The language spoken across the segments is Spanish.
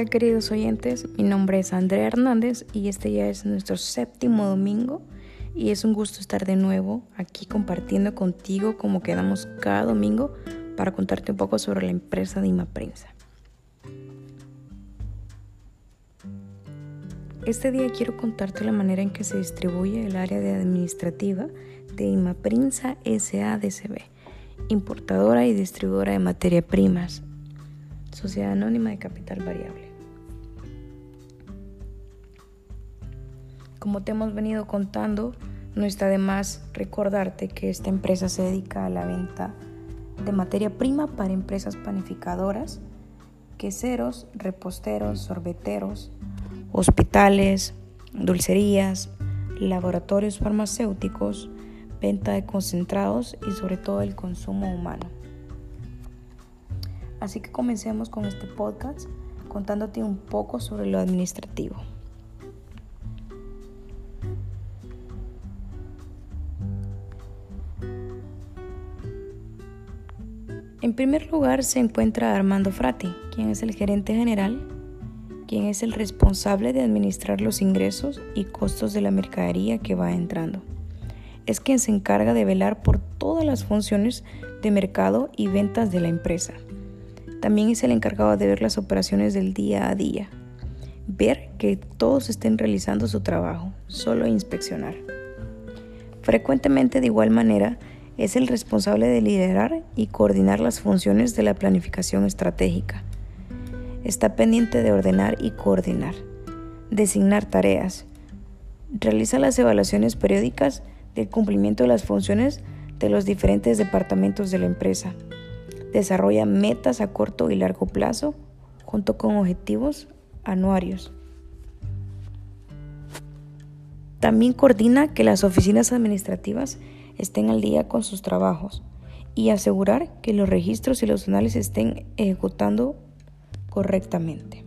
Hola queridos oyentes, mi nombre es Andrea Hernández y este ya es nuestro séptimo domingo y es un gusto estar de nuevo aquí compartiendo contigo como quedamos cada domingo para contarte un poco sobre la empresa de Imaprensa. Este día quiero contarte la manera en que se distribuye el área de administrativa de Imaprensa SADCB, importadora y distribuidora de materia primas, Sociedad Anónima de Capital Variable. Como te hemos venido contando, no está de más recordarte que esta empresa se dedica a la venta de materia prima para empresas panificadoras, queseros, reposteros, sorbeteros, hospitales, dulcerías, laboratorios farmacéuticos, venta de concentrados y sobre todo el consumo humano. Así que comencemos con este podcast contándote un poco sobre lo administrativo. En primer lugar se encuentra Armando Frati, quien es el gerente general, quien es el responsable de administrar los ingresos y costos de la mercadería que va entrando. Es quien se encarga de velar por todas las funciones de mercado y ventas de la empresa. También es el encargado de ver las operaciones del día a día, ver que todos estén realizando su trabajo, solo inspeccionar. Frecuentemente de igual manera es el responsable de liderar y coordinar las funciones de la planificación estratégica. Está pendiente de ordenar y coordinar, designar tareas, realiza las evaluaciones periódicas del cumplimiento de las funciones de los diferentes departamentos de la empresa, Desarrolla metas a corto y largo plazo junto con objetivos anuarios. También coordina que las oficinas administrativas estén al día con sus trabajos y asegurar que los registros y los análisis estén ejecutando correctamente.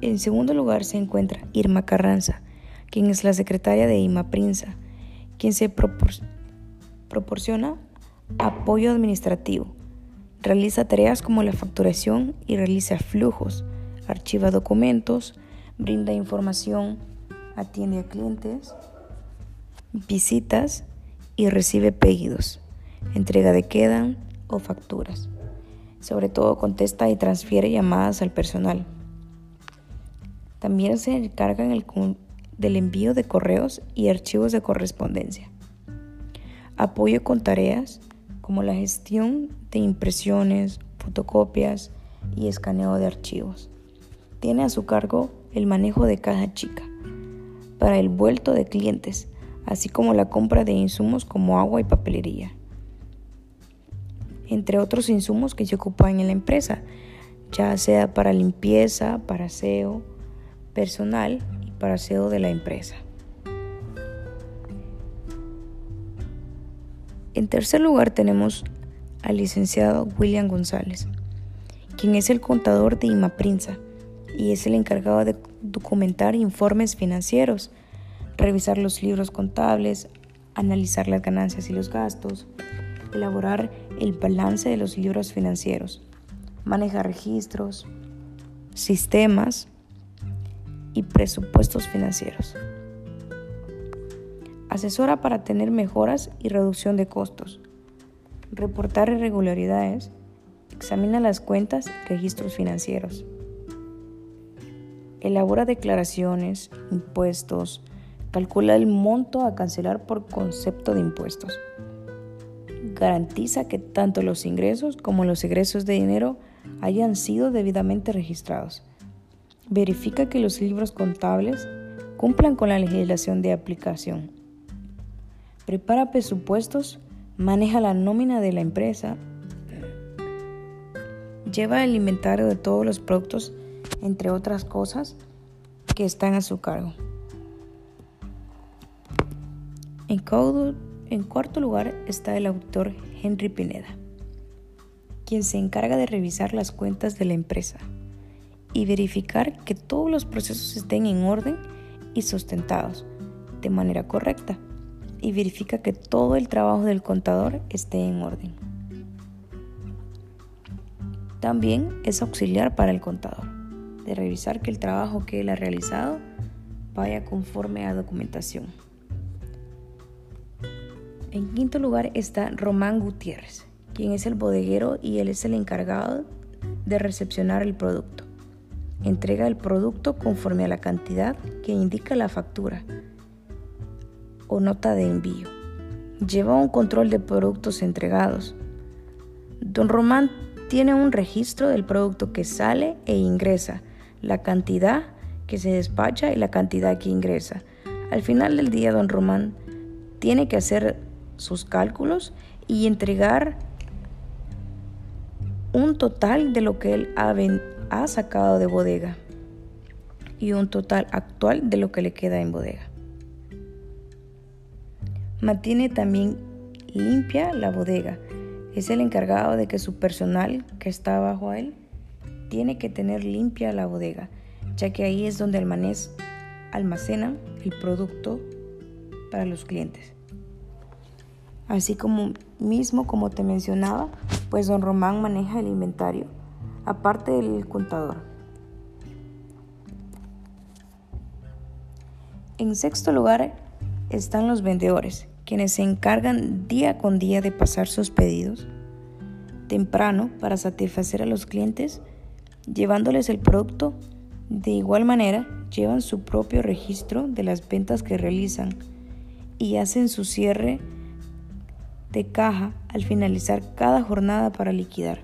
En segundo lugar se encuentra Irma Carranza, quien es la secretaria de Ima Prinza, quien se proporciona Apoyo administrativo. Realiza tareas como la facturación y realiza flujos. Archiva documentos, brinda información, atiende a clientes, visitas y recibe pedidos, entrega de quedan o facturas. Sobre todo contesta y transfiere llamadas al personal. También se encarga del envío de correos y archivos de correspondencia. Apoyo con tareas como la gestión de impresiones, fotocopias y escaneo de archivos. Tiene a su cargo el manejo de caja chica para el vuelto de clientes, así como la compra de insumos como agua y papelería, entre otros insumos que se ocupan en la empresa, ya sea para limpieza, para aseo personal y para aseo de la empresa. En tercer lugar tenemos al licenciado William González, quien es el contador de Imaprinsa y es el encargado de documentar informes financieros, revisar los libros contables, analizar las ganancias y los gastos, elaborar el balance de los libros financieros, manejar registros, sistemas y presupuestos financieros. Asesora para tener mejoras y reducción de costos. Reportar irregularidades. Examina las cuentas y registros financieros. Elabora declaraciones, impuestos. Calcula el monto a cancelar por concepto de impuestos. Garantiza que tanto los ingresos como los egresos de dinero hayan sido debidamente registrados. Verifica que los libros contables cumplan con la legislación de aplicación prepara presupuestos, maneja la nómina de la empresa, lleva el inventario de todos los productos, entre otras cosas que están a su cargo. En, cuarto lugar está el autor Henry Pineda, quien se encarga de revisar las cuentas de la empresa y verificar que todos los procesos estén en orden y sustentados de manera correcta y verifica que todo el trabajo del contador esté en orden. También es auxiliar para el contador, de revisar que el trabajo que él ha realizado vaya conforme a documentación. En quinto lugar está Román Gutiérrez, quien es el bodeguero y él es el encargado de recepcionar el producto. Entrega el producto conforme a la cantidad que indica la factura o nota de envío. Lleva un control de productos entregados. Don Román tiene un registro del producto que sale e ingresa, la cantidad que se despacha y la cantidad que ingresa. Al final del día, don Román tiene que hacer sus cálculos y entregar un total de lo que él ha, sacado de bodega y un total actual de lo que le queda en bodega. Mantiene también limpia la bodega. Es el encargado de que su personal que está bajo él tiene que tener limpia la bodega, ya que ahí es donde almacena el producto para los clientes. Así como mismo, como te mencionaba, pues don Román maneja el inventario, aparte del contador. En sexto lugar están los vendedores, quienes se encargan día con día de pasar sus pedidos temprano para satisfacer a los clientes, llevándoles el producto. De igual manera, llevan su propio registro de las ventas que realizan y hacen su cierre de caja al finalizar cada jornada para liquidar.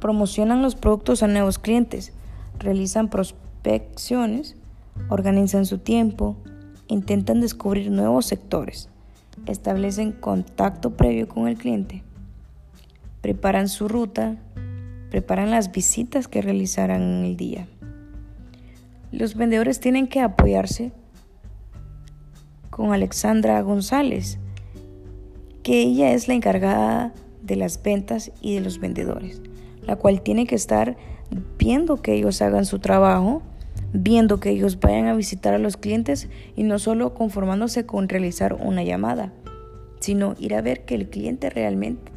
Promocionan los productos a nuevos clientes, realizan prospecciones, organizan su tiempo, intentan descubrir nuevos sectores, establecen contacto previo con el cliente, preparan su ruta, preparan las visitas que realizarán en el día. Los vendedores tienen que apoyarse con Alexandra González, que ella es la encargada de las ventas y de los vendedores, la cual tiene que estar viendo que ellos hagan su trabajo, viendo que ellos vayan a visitar a los clientes y no solo conformándose con realizar una llamada, sino ir a ver que el cliente realmente,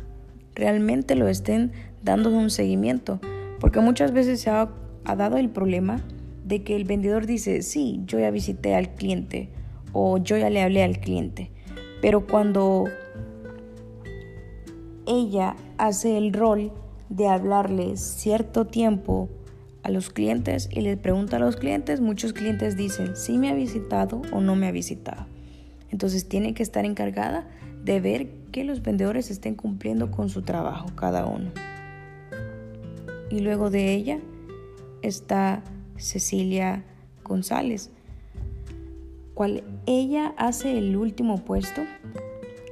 realmente lo estén dando un seguimiento, porque muchas veces se ha, ha dado el problema de que el vendedor dice, sí, yo ya visité al cliente, o yo ya le hablé al cliente. Pero cuando ella hace el rol de hablarle cierto tiempo a los clientes y le pregunta a los clientes, muchos clientes dicen si me ha visitado o no me ha visitado. Entonces tiene que estar encargada de ver que los vendedores estén cumpliendo con su trabajo cada uno. Y luego de ella está Cecilia González, cual ella hace el último puesto,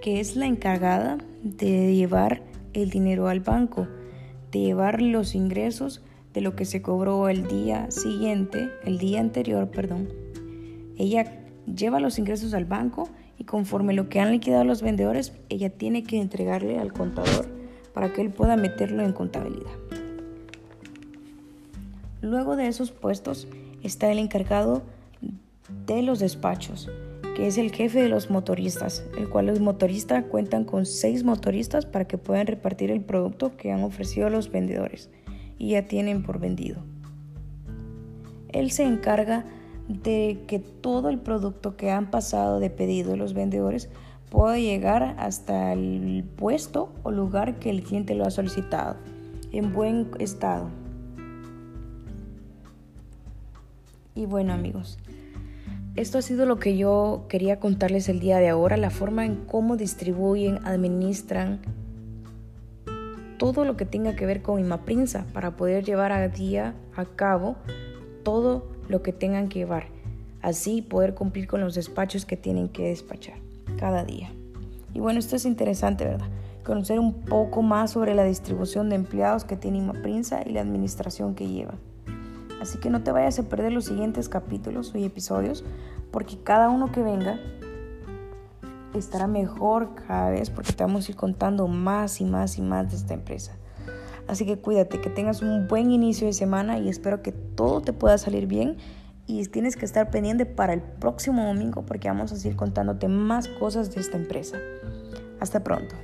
que es la encargada de llevar el dinero al banco, de llevar los ingresos de lo que se cobró el día siguiente, el día anterior, perdón. Ella lleva los ingresos al banco y conforme lo que han liquidado los vendedores, ella tiene que entregarle al contador para que él pueda meterlo en contabilidad. Luego de esos puestos está el encargado de los despachos, que es el jefe de los motoristas, el cual los motoristas cuentan con seis motoristas para que puedan repartir el producto que han ofrecido los vendedores y ya tienen por vendido. Él se encarga de que todo el producto que han pasado de pedido los vendedores pueda llegar hasta el puesto o lugar que el cliente lo ha solicitado en buen estado. Y bueno amigos, esto ha sido lo que yo quería contarles el día de ahora, la forma en cómo distribuyen, administran todo lo que tenga que ver con Imaprinsa para poder llevar a día a cabo todo lo que tengan que llevar. Así poder cumplir con los despachos que tienen que despachar cada día. Y bueno, esto es interesante, ¿verdad? Conocer un poco más sobre la distribución de empleados que tiene Imaprinsa y la administración que lleva. Así que no te vayas a perder los siguientes capítulos y episodios, porque cada uno que venga estará mejor cada vez, porque te vamos a ir contando más y más y más de esta empresa. Así que cuídate, que tengas un buen inicio de semana y espero que todo te pueda salir bien. Y tienes que estar pendiente para el próximo domingo porque vamos a seguir contándote más cosas de esta empresa. Hasta pronto.